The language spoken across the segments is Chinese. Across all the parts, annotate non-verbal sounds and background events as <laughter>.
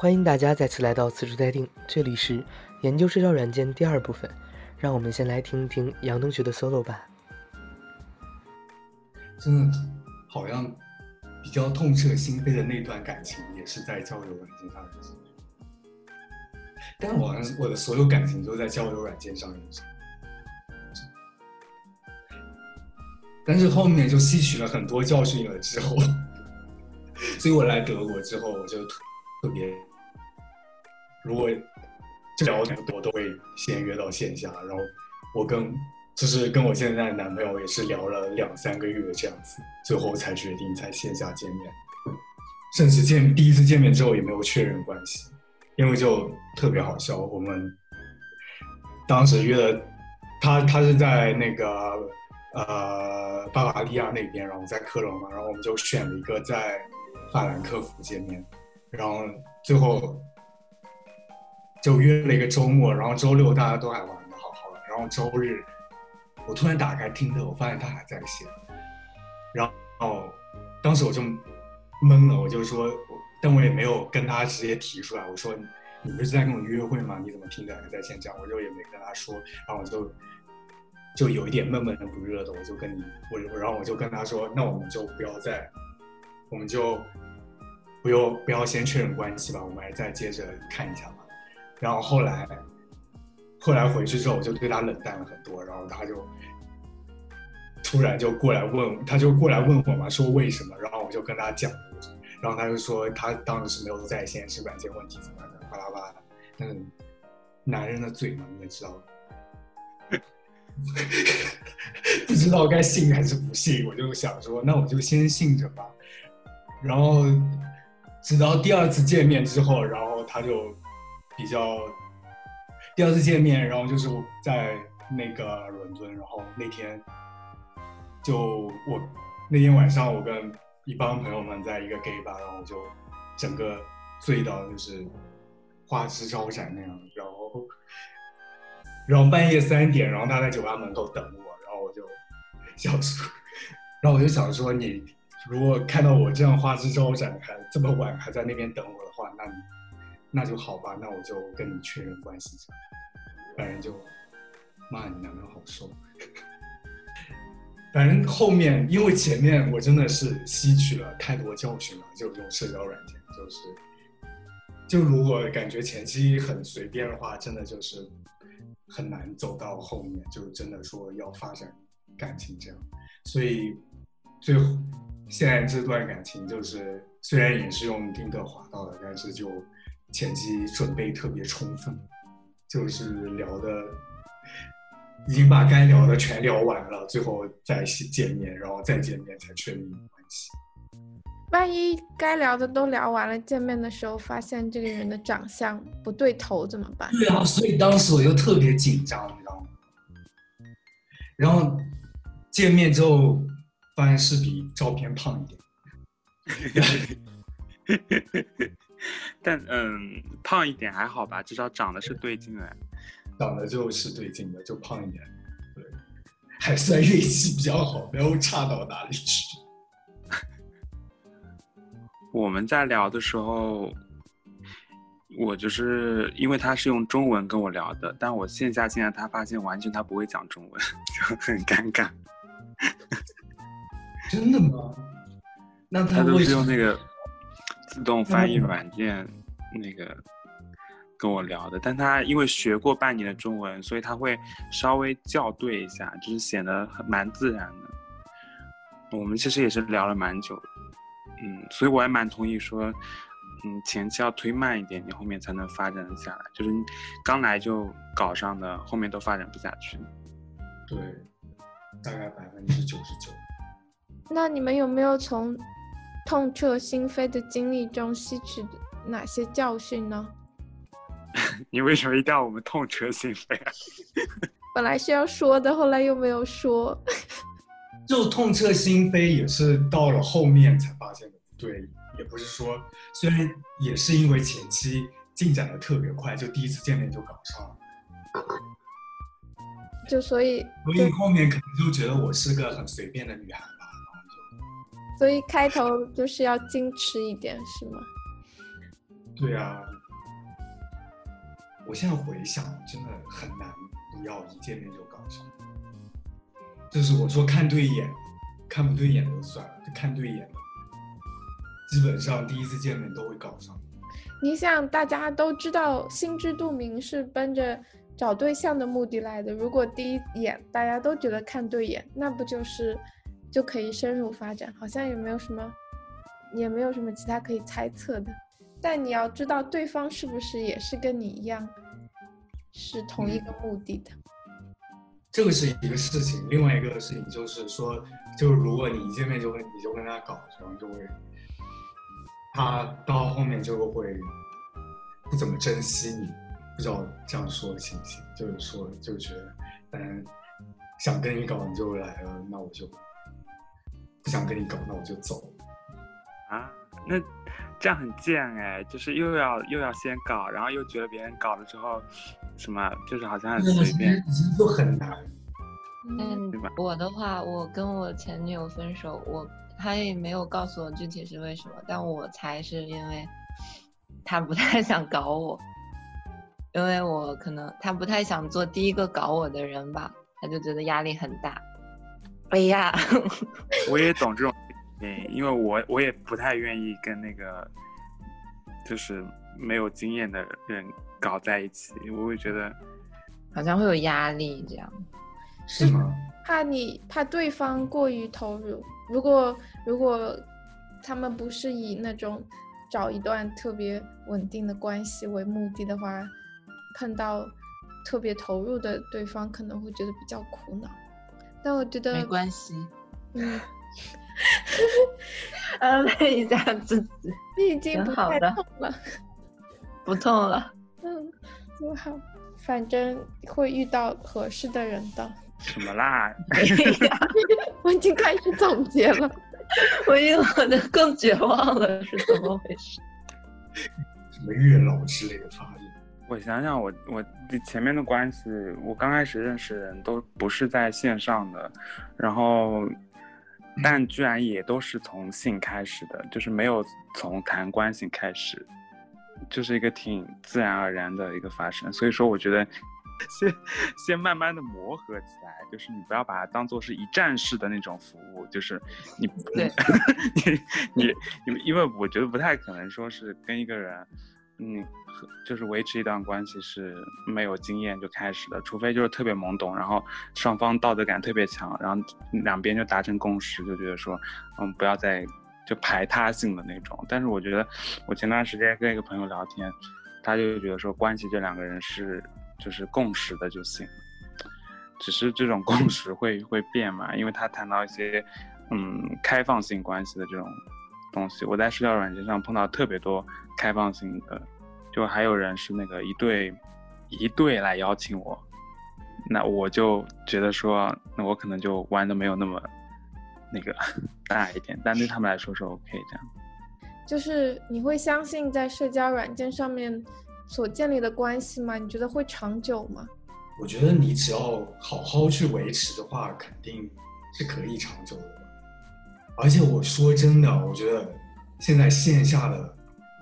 欢迎大家再次来到此处待定，这里是研究社交软件第二部分，让我们先来听一听杨同学的 solo 吧。真的好像比较痛彻心扉的那段感情，也是在交友软件上认识。但我我的所有感情都在交友软件上认识，但是后面就吸取了很多教训了之后，<laughs> 所以我来德国之后，我就特别，如果就聊很多都会先约到线下，然后我跟就是跟我现在的男朋友也是聊了两三个月这样子，最后才决定在线下见面，甚至见第一次见面之后也没有确认关系。因为就特别好笑，我们当时约的，他他是在那个呃巴伐利亚那边，然后在科隆嘛，然后我们就选了一个在法兰克福见面，然后最后就约了一个周末，然后周六大家都还玩的好好的，然后周日我突然打开听的，我发现他还在线，然后当时我就懵了，我就说。但我也没有跟他直接提出来，我说你不是在跟我约会吗？你怎么听着还在线这样？我就也没跟他说，然后我就就有一点闷闷的不热的，我就跟你我然后我就跟他说，那我们就不要再，我们就不用不要先确认关系吧，我们还再接着看一下吧。然后后来后来回去之后，我就对他冷淡了很多，然后他就突然就过来问，他就过来问我嘛，说为什么？然后我就跟他讲。然后他就说，他当时是没有在线，是软件问题怎么的，巴拉巴拉。但是男人的嘴嘛，你也知道，<laughs> 不知道该信还是不信。我就想说，那我就先信着吧。然后直到第二次见面之后，然后他就比较第二次见面，然后就是我在那个伦敦，然后那天就我那天晚上我跟。一帮朋友们在一个 gay 吧，然后就整个醉到就是花枝招展那样，然后然后半夜三点，然后他在酒吧门口等我，然后我就想说，然后我就想说，你如果看到我这样花枝招展，还这么晚还在那边等我的话，那你那就好吧，那我就跟你确认关系一下，反正就骂，你男朋友好受。反正后面，因为前面我真的是吸取了太多教训了，就用社交软件，就是，就如果感觉前期很随便的话，真的就是很难走到后面，就真的说要发展感情这样。所以最后现在这段感情，就是虽然也是用丁克滑到的，但是就前期准备特别充分，就是聊的。已经把该聊的全聊完了，最后再见面，然后再见面才确定关系。万一该聊的都聊完了，见面的时候发现这个人的长相不对头怎么办？对啊，所以当时我就特别紧张，你知道吗？然后见面之后发现是比照片胖一点。<laughs> <laughs> 但嗯，胖一点还好吧，至少长得是对劲的。长得就是对劲的，就胖一点，对，还算运气比较好，没有差到哪里去。<laughs> 我们在聊的时候，我就是因为他是用中文跟我聊的，但我线下见到他，发现完全他不会讲中文，<laughs> 就很尴尬。真的吗？那他都是用那个自动翻译软件，那个。跟我聊的，但他因为学过半年的中文，所以他会稍微校对一下，就是显得很蛮自然的。我们其实也是聊了蛮久，嗯，所以我还蛮同意说，嗯，前期要推慢一点，你后面才能发展下来。就是刚来就搞上的，后面都发展不下去。对，大概百分之九十九。那你们有没有从痛彻心扉的经历中吸取哪些教训呢？<laughs> 你为什么一定要我们痛彻心扉啊？<laughs> 本来是要说的，后来又没有说。<laughs> 就痛彻心扉也是到了后面才发现的不对，也不是说，虽然也是因为前期进展的特别快，就第一次见面就搞上了。就所以，所以后面可能就觉得我是个很随便的女孩。所以开头就是要矜持一点，是吗？对啊，我现在回想，真的很难不要一见面就搞上。就是我说看对眼，看不对眼就算了，就看对眼的，基本上第一次见面都会搞上。你想，大家都知道，心知肚明是奔着找对象的目的来的。如果第一眼大家都觉得看对眼，那不就是就可以深入发展？好像也没有什么，也没有什么其他可以猜测的。但你要知道，对方是不是也是跟你一样，是同一个目的的。这个是一个事情，另外一个事情就是说，就是如果你一见面就跟你就跟他搞，然后就会，他到后面就会不怎么珍惜你，不知道这样说的行不行？就是说，就觉得，嗯，想跟你搞你就来了，那我就不想跟你搞，那我就走。啊，那。这样很贱哎，就是又要又要先搞，然后又觉得别人搞了之后，什么就是好像很随便，就很难。嗯，我的话，我跟我前女友分手，我她也没有告诉我具体是为什么，但我猜是因为她不太想搞我，因为我可能她不太想做第一个搞我的人吧，她就觉得压力很大。哎呀，我也懂这种。嗯，因为我我也不太愿意跟那个就是没有经验的人搞在一起，我会觉得好像会有压力，这样是吗？怕你怕对方过于投入，如果如果他们不是以那种找一段特别稳定的关系为目的的话，碰到特别投入的对方可能会觉得比较苦恼。但我觉得没关系，嗯。<laughs> 安慰一下自己，你已经不太痛了，不痛了。<laughs> 嗯，挺好，反正会遇到合适的人的。什么啦？<laughs> 我已经开始总结了，我已经可能更绝望了，是怎么回事？什么月老之类的发言？我想想，我我前面的关系，我刚开始认识人都不是在线上的，然后。但居然也都是从性开始的，就是没有从谈关系开始，就是一个挺自然而然的一个发生。所以说，我觉得先先慢慢的磨合起来，就是你不要把它当做是一站式的那种服务，就是你 <laughs> 你你你，因为我觉得不太可能说是跟一个人。嗯，就是维持一段关系是没有经验就开始的，除非就是特别懵懂，然后双方道德感特别强，然后两边就达成共识，就觉得说，嗯，不要再就排他性的那种。但是我觉得，我前段时间跟一个朋友聊天，他就觉得说，关系这两个人是就是共识的就行，只是这种 <laughs> 共识会会变嘛，因为他谈到一些嗯开放性关系的这种。东西，我在社交软件上碰到特别多开放性的，就还有人是那个一对一对来邀请我，那我就觉得说，那我可能就玩的没有那么那个 <laughs> 大一点，但对他们来说是 OK 这样。就是你会相信在社交软件上面所建立的关系吗？你觉得会长久吗？我觉得你只要好好去维持的话，肯定是可以长久的。而且我说真的，我觉得现在线下的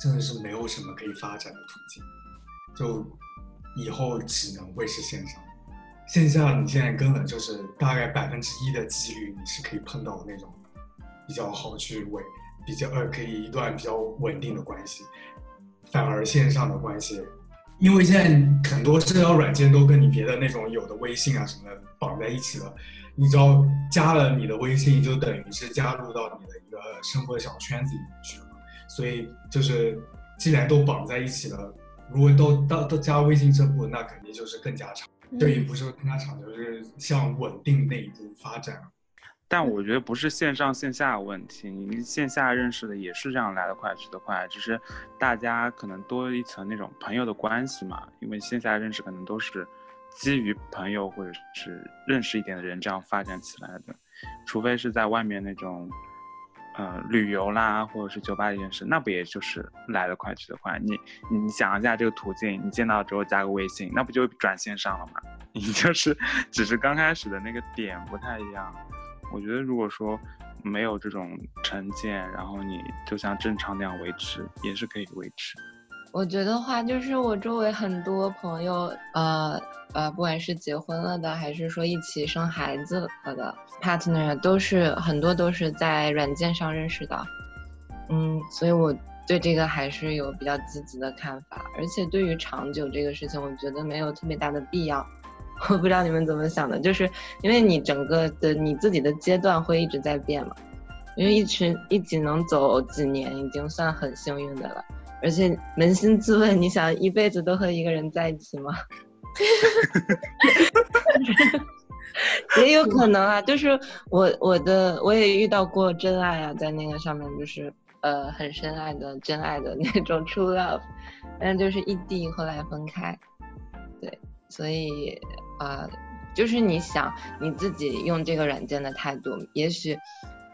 真的是没有什么可以发展的途径，就以后只能会是线上。线下你现在根本就是大概百分之一的几率，你是可以碰到那种比较好去维、比较呃可以一段比较稳定的关系。反而线上的关系，因为现在很多社交软件都跟你别的那种有的微信啊什么的绑在一起了。你只要加了你的微信，就等于是加入到你的一个生活小圈子里面去了。所以就是，既然都绑在一起了，如果都到都加微信这步，那肯定就是更加长。这也不是更加长，就是向稳定那一步发展。但我觉得不是线上线下问题，你线下认识的也是这样来得快去得快，只是大家可能多一层那种朋友的关系嘛。因为线下认识可能都是。基于朋友或者是认识一点的人这样发展起来的，除非是在外面那种，呃，旅游啦，或者是酒吧里认识，那不也就是来得快去得快？你你想一下这个途径，你见到之后加个微信，那不就转线上了吗？<laughs> 你就是只是刚开始的那个点不太一样。我觉得如果说没有这种成见，然后你就像正常那样维持，也是可以维持。我觉得话就是我周围很多朋友，呃呃，不管是结婚了的，还是说一起生孩子了的 partner，都是很多都是在软件上认识的。嗯，所以我对这个还是有比较积极的看法。而且对于长久这个事情，我觉得没有特别大的必要。<laughs> 我不知道你们怎么想的，就是因为你整个的你自己的阶段会一直在变嘛。因为一直一起能走几年，已经算很幸运的了。而且扪心自问，你想一辈子都和一个人在一起吗？<laughs> 也有可能啊，就是我我的我也遇到过真爱啊，在那个上面就是呃很深爱的真爱的 <laughs> 那种 true love，但就是异地后来分开，对，所以啊，就是你想你自己用这个软件的态度，也许。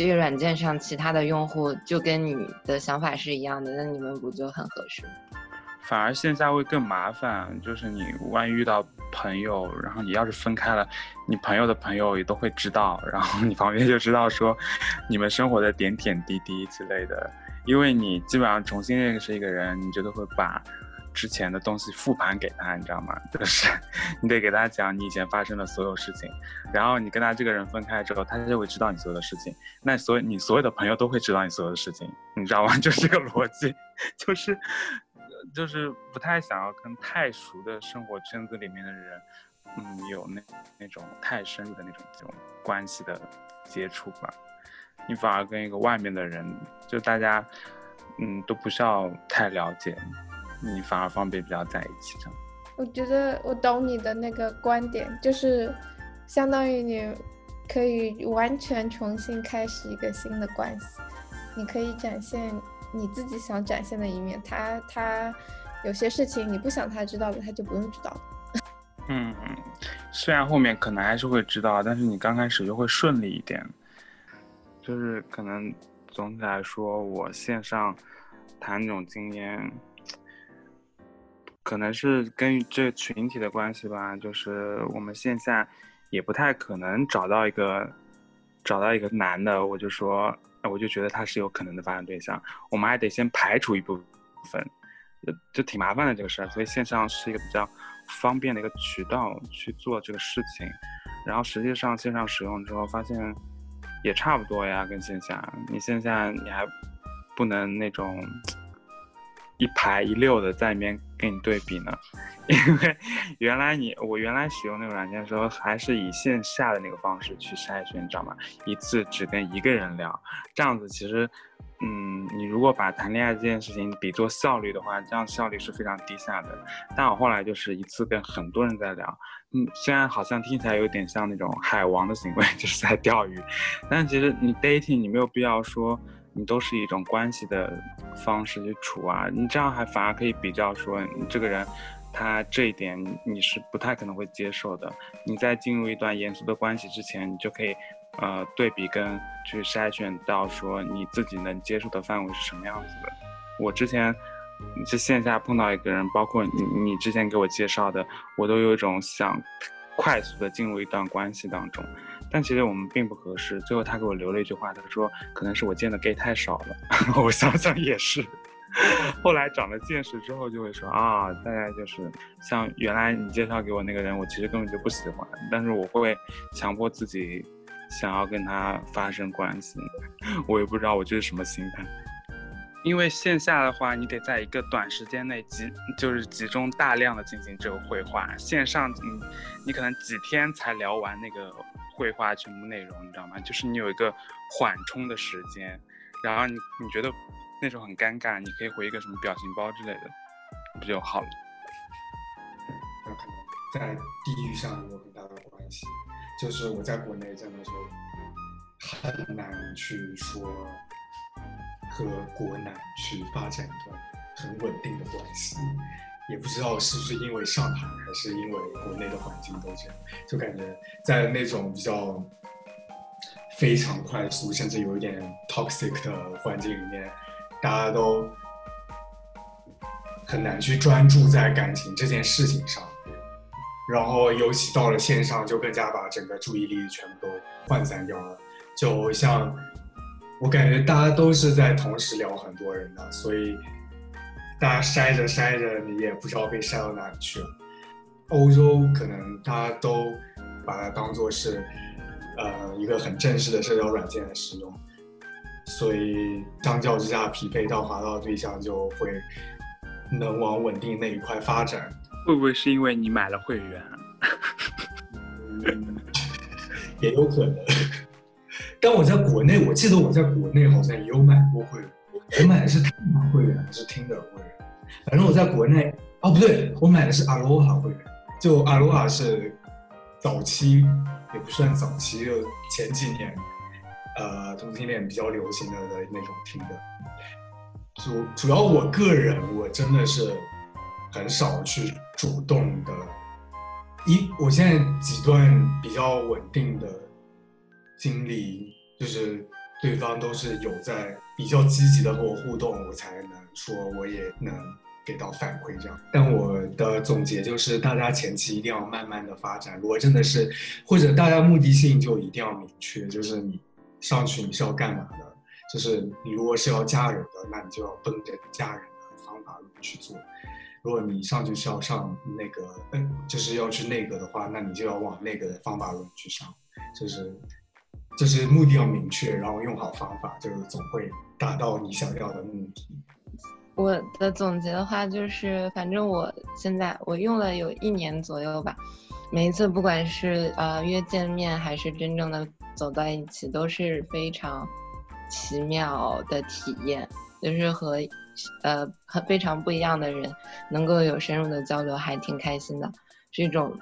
这个软件上其他的用户就跟你的想法是一样的，那你们不就很合适？反而线下会更麻烦，就是你万一遇到朋友，然后你要是分开了，你朋友的朋友也都会知道，然后你旁边就知道说你们生活的点点滴滴之类的，因为你基本上重新认识一个人，你觉得会把。之前的东西复盘给他，你知道吗？就是 <laughs> 你得给他讲你以前发生的所有事情，然后你跟他这个人分开之后，他就会知道你所有的事情。那所有你所有的朋友都会知道你所有的事情，你知道吗？<laughs> 就是这个逻辑，就是就是不太想要跟太熟的生活圈子里面的人，嗯，有那那种太深入的那种这种关系的接触吧。你反而跟一个外面的人，就大家嗯都不需要太了解。你反而方便比较在一起，这样。我觉得我懂你的那个观点，就是相当于你可以完全重新开始一个新的关系，你可以展现你自己想展现的一面。他他有些事情你不想他知道的，他就不用知道。嗯嗯，虽然后面可能还是会知道，但是你刚开始就会顺利一点。就是可能总体来说，我线上谈这种经验。可能是跟这群体的关系吧，就是我们线下也不太可能找到一个找到一个男的，我就说，我就觉得他是有可能的发展对象。我们还得先排除一部分，就就挺麻烦的这个事儿。所以线上是一个比较方便的一个渠道去做这个事情。然后实际上线上使用之后发现也差不多呀，跟线下。你线下你还不能那种。一排一溜的在里面跟你对比呢，<laughs> 因为原来你我原来使用那个软件的时候，还是以线下的那个方式去筛选，你知道吗？一次只跟一个人聊，这样子其实，嗯，你如果把谈恋爱这件事情比作效率的话，这样效率是非常低下的。但我后来就是一次跟很多人在聊，嗯，虽然好像听起来有点像那种海王的行为，<laughs> 就是在钓鱼，但其实你 dating 你没有必要说。你都是一种关系的方式去处啊，你这样还反而可以比较说，你这个人，他这一点你是不太可能会接受的。你在进入一段严肃的关系之前，你就可以，呃，对比跟去筛选到说你自己能接受的范围是什么样子的。我之前在线下碰到一个人，包括你你之前给我介绍的，我都有一种想快速的进入一段关系当中。但其实我们并不合适。最后他给我留了一句话，他说：“可能是我见的 gay 太少了。<laughs> ”我想想也是。<laughs> 后来长了见识之后，就会说啊，大家就是像原来你介绍给我那个人，我其实根本就不喜欢，但是我会强迫自己想要跟他发生关系。<laughs> 我也不知道我这是什么心态。因为线下的话，你得在一个短时间内集，就是集中大量的进行这个绘画。线上，你你可能几天才聊完那个。绘画全部内容，你知道吗？就是你有一个缓冲的时间，然后你你觉得那时候很尴尬，你可以回一个什么表情包之类的，不就好了？那可能在地域上有很大的关系。就是我在国内真的是很难去说和国男去发展一段很稳定的关系。也不知道是不是因为上海，还是因为国内的环境都这样，就感觉在那种比较非常快速，甚至有一点 toxic 的环境里面，大家都很难去专注在感情这件事情上。然后，尤其到了线上，就更加把整个注意力全部都涣散掉了。就像我感觉大家都是在同时聊很多人的，所以。大家筛着筛着，你也不知道被筛到哪里去了。欧洲可能大家都把它当做是呃一个很正式的社交软件来使用，所以相较之下，匹配到滑到的对象就会能往稳定那一块发展。会不会是因为你买了会员？嗯，<laughs> 也有可能。<laughs> 但我在国内，我记得我在国内好像也有买过会员，我买的是探马会员还是听的会员？反正我在国内，哦不对，我买的是阿罗哈会员。就阿罗哈是早期，也不算早期，就前几年，呃，同性恋比较流行的的那种听的。主主要我个人，我真的是很少去主动的。一，我现在几段比较稳定的经历，就是对方都是有在比较积极的和我互动，我才能说我也能给到反馈这样。但我的总结就是，大家前期一定要慢慢的发展。如果真的是，或者大家目的性就一定要明确，就是你上去你是要干嘛的？就是你如果是要嫁人的，那你就要奔着嫁人的方法论去做。如果你上去是要上那个，嗯，就是要去那个的话，那你就要往那个方法论去上，就是，就是目的要明确，然后用好方法，就是总会达到你想要的目的。我的总结的话就是，反正我现在我用了有一年左右吧，每一次不管是呃约见面还是真正的走在一起，都是非常奇妙的体验，就是和。呃，很非常不一样的人，能够有深入的交流，还挺开心的，是一种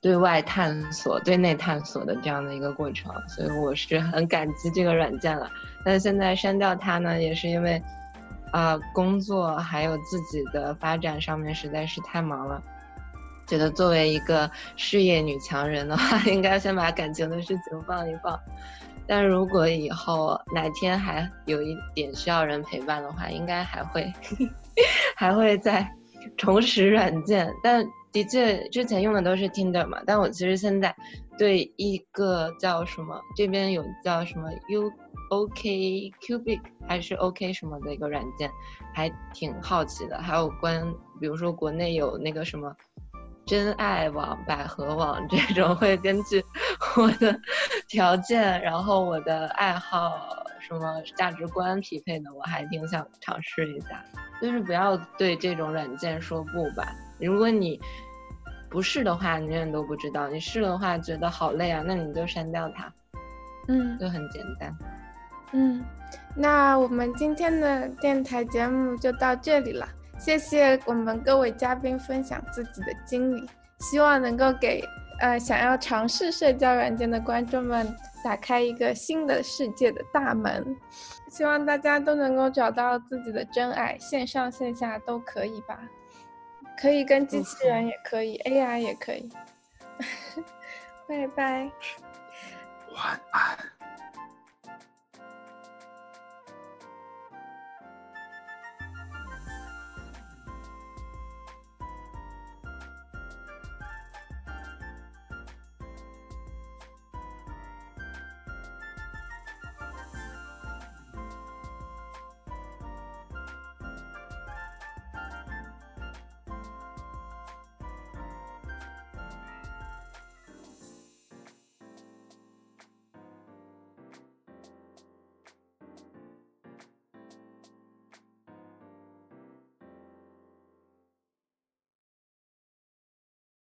对外探索、对内探索的这样的一个过程，所以我是很感激这个软件了。但现在删掉它呢，也是因为啊，工作还有自己的发展上面实在是太忙了，觉得作为一个事业女强人的话，<laughs> 应该先把感情的事情放一放。但如果以后哪天还有一点需要人陪伴的话，应该还会 <laughs> 还会再重拾软件。但的确之前用的都是 Tinder 嘛，但我其实现在对一个叫什么这边有叫什么 U OK Cubic 还是 OK 什么的一个软件，还挺好奇的。还有关，比如说国内有那个什么。真爱网、百合网这种会根据 <laughs> 我的条件，然后我的爱好、什么价值观匹配的，我还挺想尝试一下。就是不要对这种软件说不吧。如果你不试的话，你永远都不知道；你试的话，觉得好累啊，那你就删掉它。嗯，就很简单。嗯，那我们今天的电台节目就到这里了。谢谢我们各位嘉宾分享自己的经历，希望能够给呃想要尝试社交软件的观众们打开一个新的世界的大门。希望大家都能够找到自己的真爱，线上线下都可以吧？可以跟机器人，也可以 AI，也可以。<laughs> 拜拜。晚安。